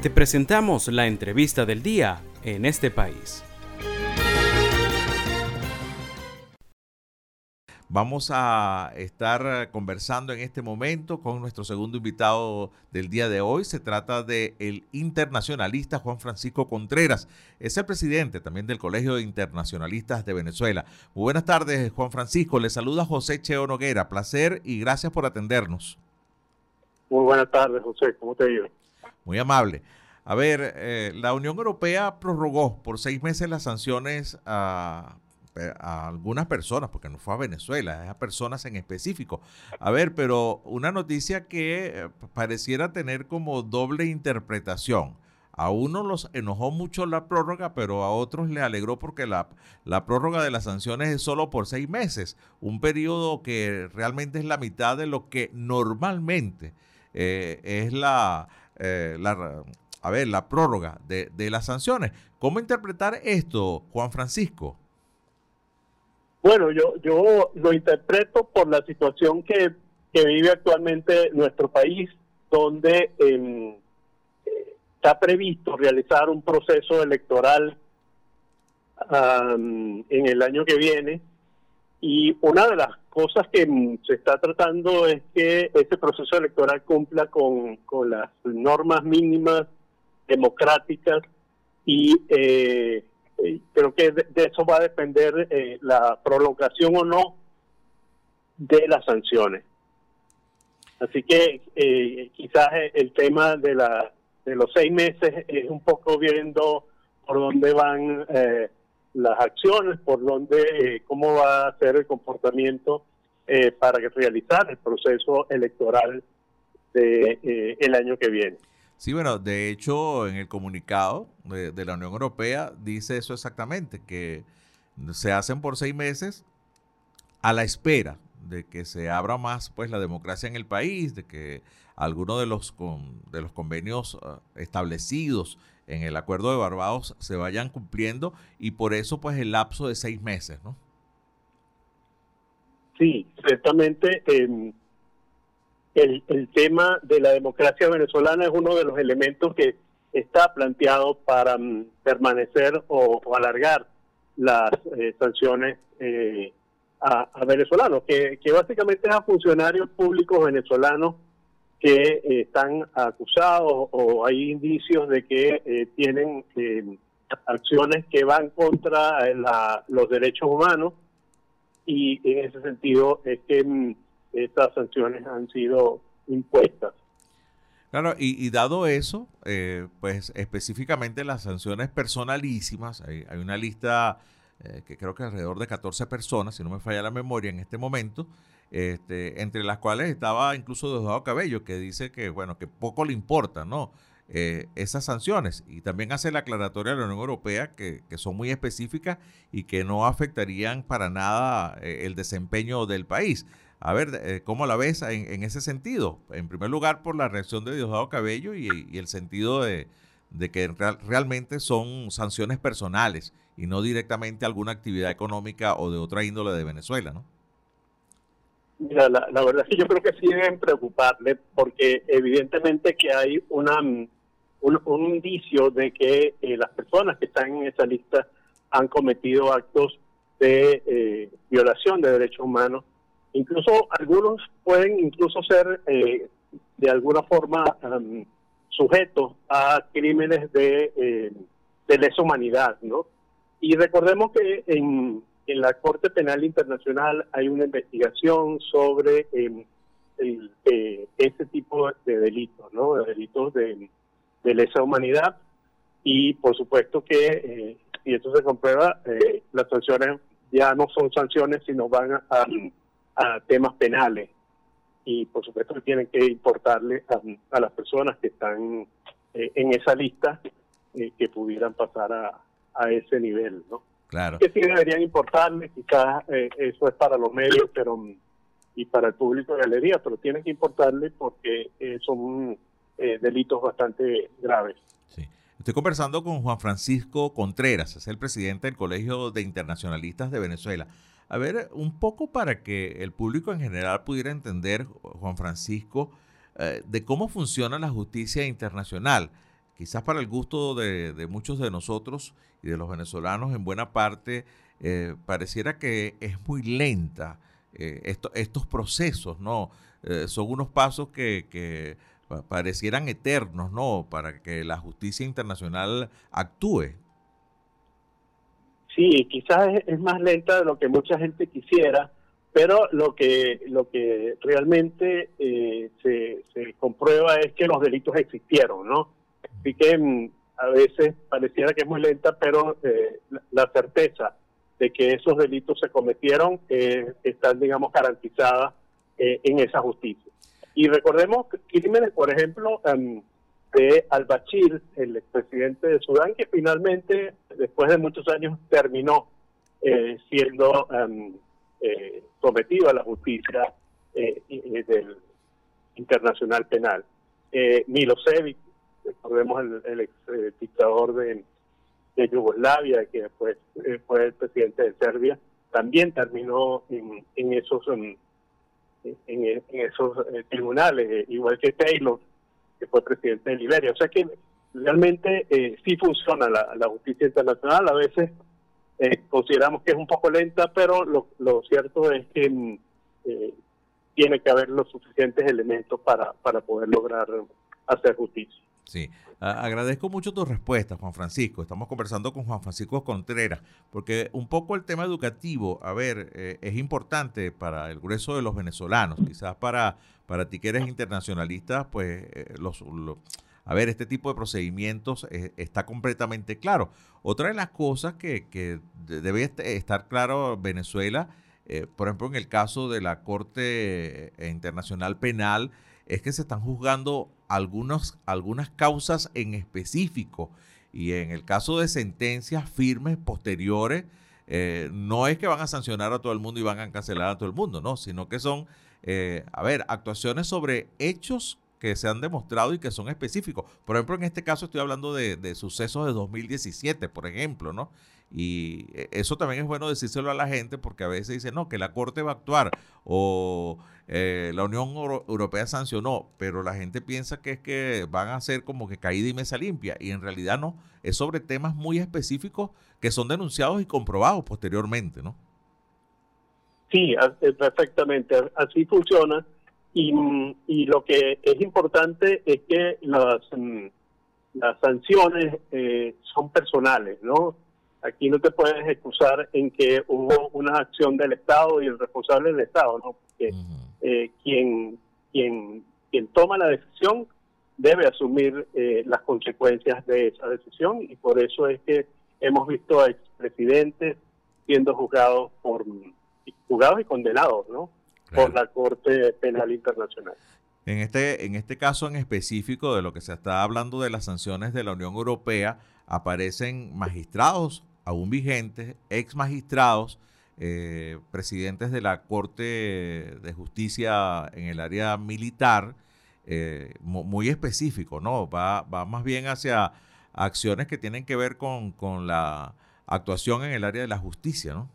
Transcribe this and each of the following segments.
Te presentamos la entrevista del día en este país. Vamos a estar conversando en este momento con nuestro segundo invitado del día de hoy. Se trata de el internacionalista Juan Francisco Contreras. Es el presidente también del Colegio de Internacionalistas de Venezuela. Muy buenas tardes, Juan Francisco. Le saluda José Cheo Noguera. Placer y gracias por atendernos. Muy buenas tardes, José. ¿Cómo te digo? Muy amable. A ver, eh, la Unión Europea prorrogó por seis meses las sanciones a a algunas personas, porque no fue a Venezuela, a personas en específico. A ver, pero una noticia que eh, pareciera tener como doble interpretación. A uno los enojó mucho la prórroga, pero a otros le alegró porque la, la prórroga de las sanciones es solo por seis meses, un periodo que realmente es la mitad de lo que normalmente eh, es la, eh, la, a ver, la prórroga de, de las sanciones. ¿Cómo interpretar esto, Juan Francisco? Bueno, yo, yo lo interpreto por la situación que, vive actualmente nuestro país, donde em, está previsto realizar un proceso electoral en el año que viene. Y una de las cosas que se está tratando es que ese proceso electoral cumpla con, con las normas mínimas democráticas y eh, creo que de, eso va a depender eh, la prolongación o no de las sanciones. Así que eh, quizás el tema de, la, de los seis meses es un poco viendo por dónde van eh, las acciones, por dónde, cómo va a ser el comportamiento para realizar el proceso electoral de, el año que viene. Sí, bueno, de hecho, en el comunicado de, la Unión Europea dice eso exactamente, que se hacen por seis meses a la espera de que se abra más pues la democracia en el país, de que algunos de los de los convenios ah, establecidos en el acuerdo de Barbados se vayan cumpliendo y por eso pues el lapso de seis meses, ¿no? Sí, ciertamente el, tema de la democracia venezolana es uno de los elementos que está planteado para mm, permanecer o, alargar las eh, sanciones eh, a, venezolanos, que, básicamente es a funcionarios públicos venezolanos que eh, están acusados o hay indicios de que tienen acciones que van contra los derechos humanos. Y en ese sentido es que mm, estas sanciones han sido impuestas. Claro, y, dado eso, eh, pues específicamente las sanciones personalísimas, hay, una lista eh, que creo que alrededor de 14 personas, si no me falla la memoria en este momento, este, entre las cuales estaba incluso Diosdado Cabello, que dice que, bueno, que poco le importa, ¿no? Eh, esas sanciones. Y también hace la aclaratoria de la Unión Europea que, que son muy específicas y que no afectarían para nada el desempeño del país. A ver, eh, ¿cómo la ves en, ese sentido? En primer lugar, por la reacción de Diosdado Cabello y, el sentido de, que realmente son sanciones personales y no directamente alguna actividad económica o de otra índole de Venezuela, ¿no? Mira, la, verdad es que yo creo que sí deben preocuparle porque evidentemente que hay una un, indicio de que eh, las personas que están en esa lista han cometido actos de eh, violación de derechos humanos Incluso algunos pueden incluso ser eh, de alguna forma sujetos a crímenes de, eh, lesa humanidad, ¿no? Y recordemos que en, en, la Corte Penal Internacional hay una investigación sobre em, eh, ese tipo de delitos, ¿no? De delitos de, de lesa humanidad. Y por supuesto que, eh, si esto se comprueba, las sanciones ya no son sanciones, sino van a a temas penales y por supuesto que tienen que importarle a, las personas que están eh, en esa lista eh, que pudieran pasar a, a, ese nivel, ¿no? Claro. Que sí deberían importarle, quizás eh, eso es para los medios pero y para el público de galería, pero tienen que importarle porque son delitos bastante graves. Sí. Estoy conversando con Juan Francisco Contreras, es el presidente del Colegio de Internacionalistas de Venezuela. A ver, un poco para que el público en general pudiera entender, Juan Francisco, eh, de cómo funciona la justicia internacional. quizás para el gusto de, muchos de nosotros y de los venezolanos en buena parte, eh, pareciera que es muy lenta eh, estos procesos, ¿no? son unos pasos que, parecieran eternos, ¿no? Para que la justicia internacional actúe. Sí, quizás es más lenta de lo que mucha gente quisiera, pero lo que lo que realmente eh, se, comprueba es que los delitos existieron, ¿no? Así que mm, a veces pareciera que es muy lenta, pero eh, la certeza de que esos delitos se cometieron eh, están, digamos, garantizadas en esa justicia. Y recordemos crímenes, por ejemplo, em, de al-Bashir, el expresidente de Sudán, que finalmente, después de muchos años, terminó siendo em, eh, sometido a la justicia eh, del Internacional Penal. Eh, Milosevic, recordemos el, ex eh, dictador de, Yugoslavia, que después fue el presidente de Serbia, también terminó en, esos en, esos tribunales, igual que Taylor, que fue presidente de Liberia. O sea que realmente sí funciona la, la justicia internacional, a veces eh, consideramos que es un poco lenta, pero lo, cierto es que mm, eh, tiene que haber los suficientes elementos para, para poder lograr hacer justicia. Sí, agradezco mucho tu respuesta, Juan Francisco. Estamos conversando con Juan Francisco Contreras, porque un poco el tema educativo, a ver, eh, es importante para el grueso de los venezolanos, quizás para, para ti que eres internacionalista, pues los a ver, este tipo de procedimientos eh, está completamente claro. Otra de las cosas que, debe estar claro Venezuela, eh, por ejemplo, en el caso de la Corte eh, Internacional Penal, es que se están juzgando algunas causas en específico. Y en el caso de sentencias firmes posteriores, no es que van a sancionar a todo el mundo y van a cancelar a todo el mundo, no, sino que son, a ver, actuaciones sobre hechos que se han demostrado y que son específicos. Por ejemplo, en este caso estoy hablando de, sucesos de 2017, por ejemplo, ¿no? Y e, eso también es bueno decírselo a la gente porque a veces dicen, no, que la Corte va a actuar o eh, la Unión Europea sancionó, pero la gente piensa que es que van a ser como que caída y mesa limpia y en realidad no, es sobre temas muy específicos que son denunciados y comprobados posteriormente, ¿no? Sí, eh, perfectamente, así funciona y, y lo que es importante es que las, mm, las sanciones eh, son personales, ¿no? Aquí no te puedes excusar en que hubo una acción del Estado y el responsable del Estado, ¿no? Porque eh, quien, quien, quien toma la decisión debe asumir eh, las consecuencias de esa decisión y por eso es que hemos visto a expresidentes siendo juzgados por juzgados y condenados, ¿no? Por la Corte Penal Internacional. En este, en este caso en específico de lo que se está hablando de las sanciones de la Unión Europea, aparecen magistrados aún vigentes, ex magistrados, eh, presidentes de la Corte de Justicia en el área militar, eh, muy específico, ¿no? Va, va más bien hacia acciones que tienen que ver con, con la actuación en el área de la justicia, ¿no?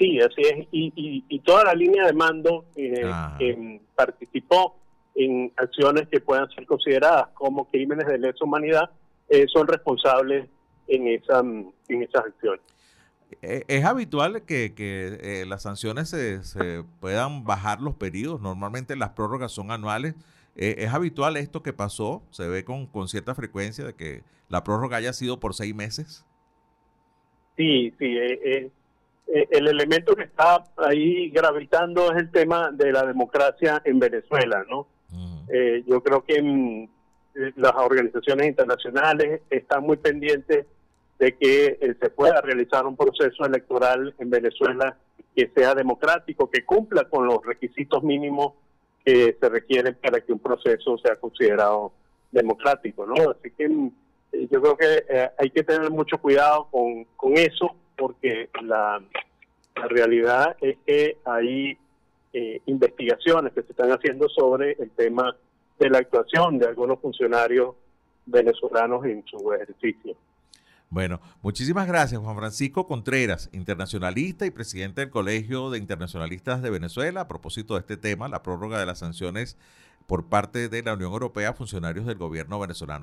Sí, así es. Y, y, toda la línea de mando eh, que participó en acciones que puedan ser consideradas como crímenes de lesa humanidad eh, son responsables en, esa, en esas acciones. Eh, ¿Es habitual que, que las sanciones se, se, puedan bajar los periodos? Normalmente las prórrogas son anuales. ¿Es habitual esto que pasó? ¿Se ve con, con cierta frecuencia de que la prórroga haya sido por seis meses? Sí, sí, eh, el elemento que está ahí gravitando es el tema de la democracia en Venezuela, ¿no? Eh, yo creo que mm, eh, las organizaciones internacionales están muy pendientes de que se pueda realizar un proceso electoral en Venezuela que sea democrático, que cumpla con los requisitos mínimos que se requieren para que un proceso sea considerado democrático, ¿no? Así que mm, yo creo que hay que tener mucho cuidado con, con eso porque la, realidad es que hay eh, investigaciones que se están haciendo sobre el tema de la actuación de algunos funcionarios venezolanos en su ejercicio. Bueno, muchísimas gracias Juan Francisco Contreras, internacionalista y presidente del Colegio de Internacionalistas de Venezuela, a propósito de este tema, la prórroga de las sanciones por parte de la Unión Europea a funcionarios del gobierno venezolano.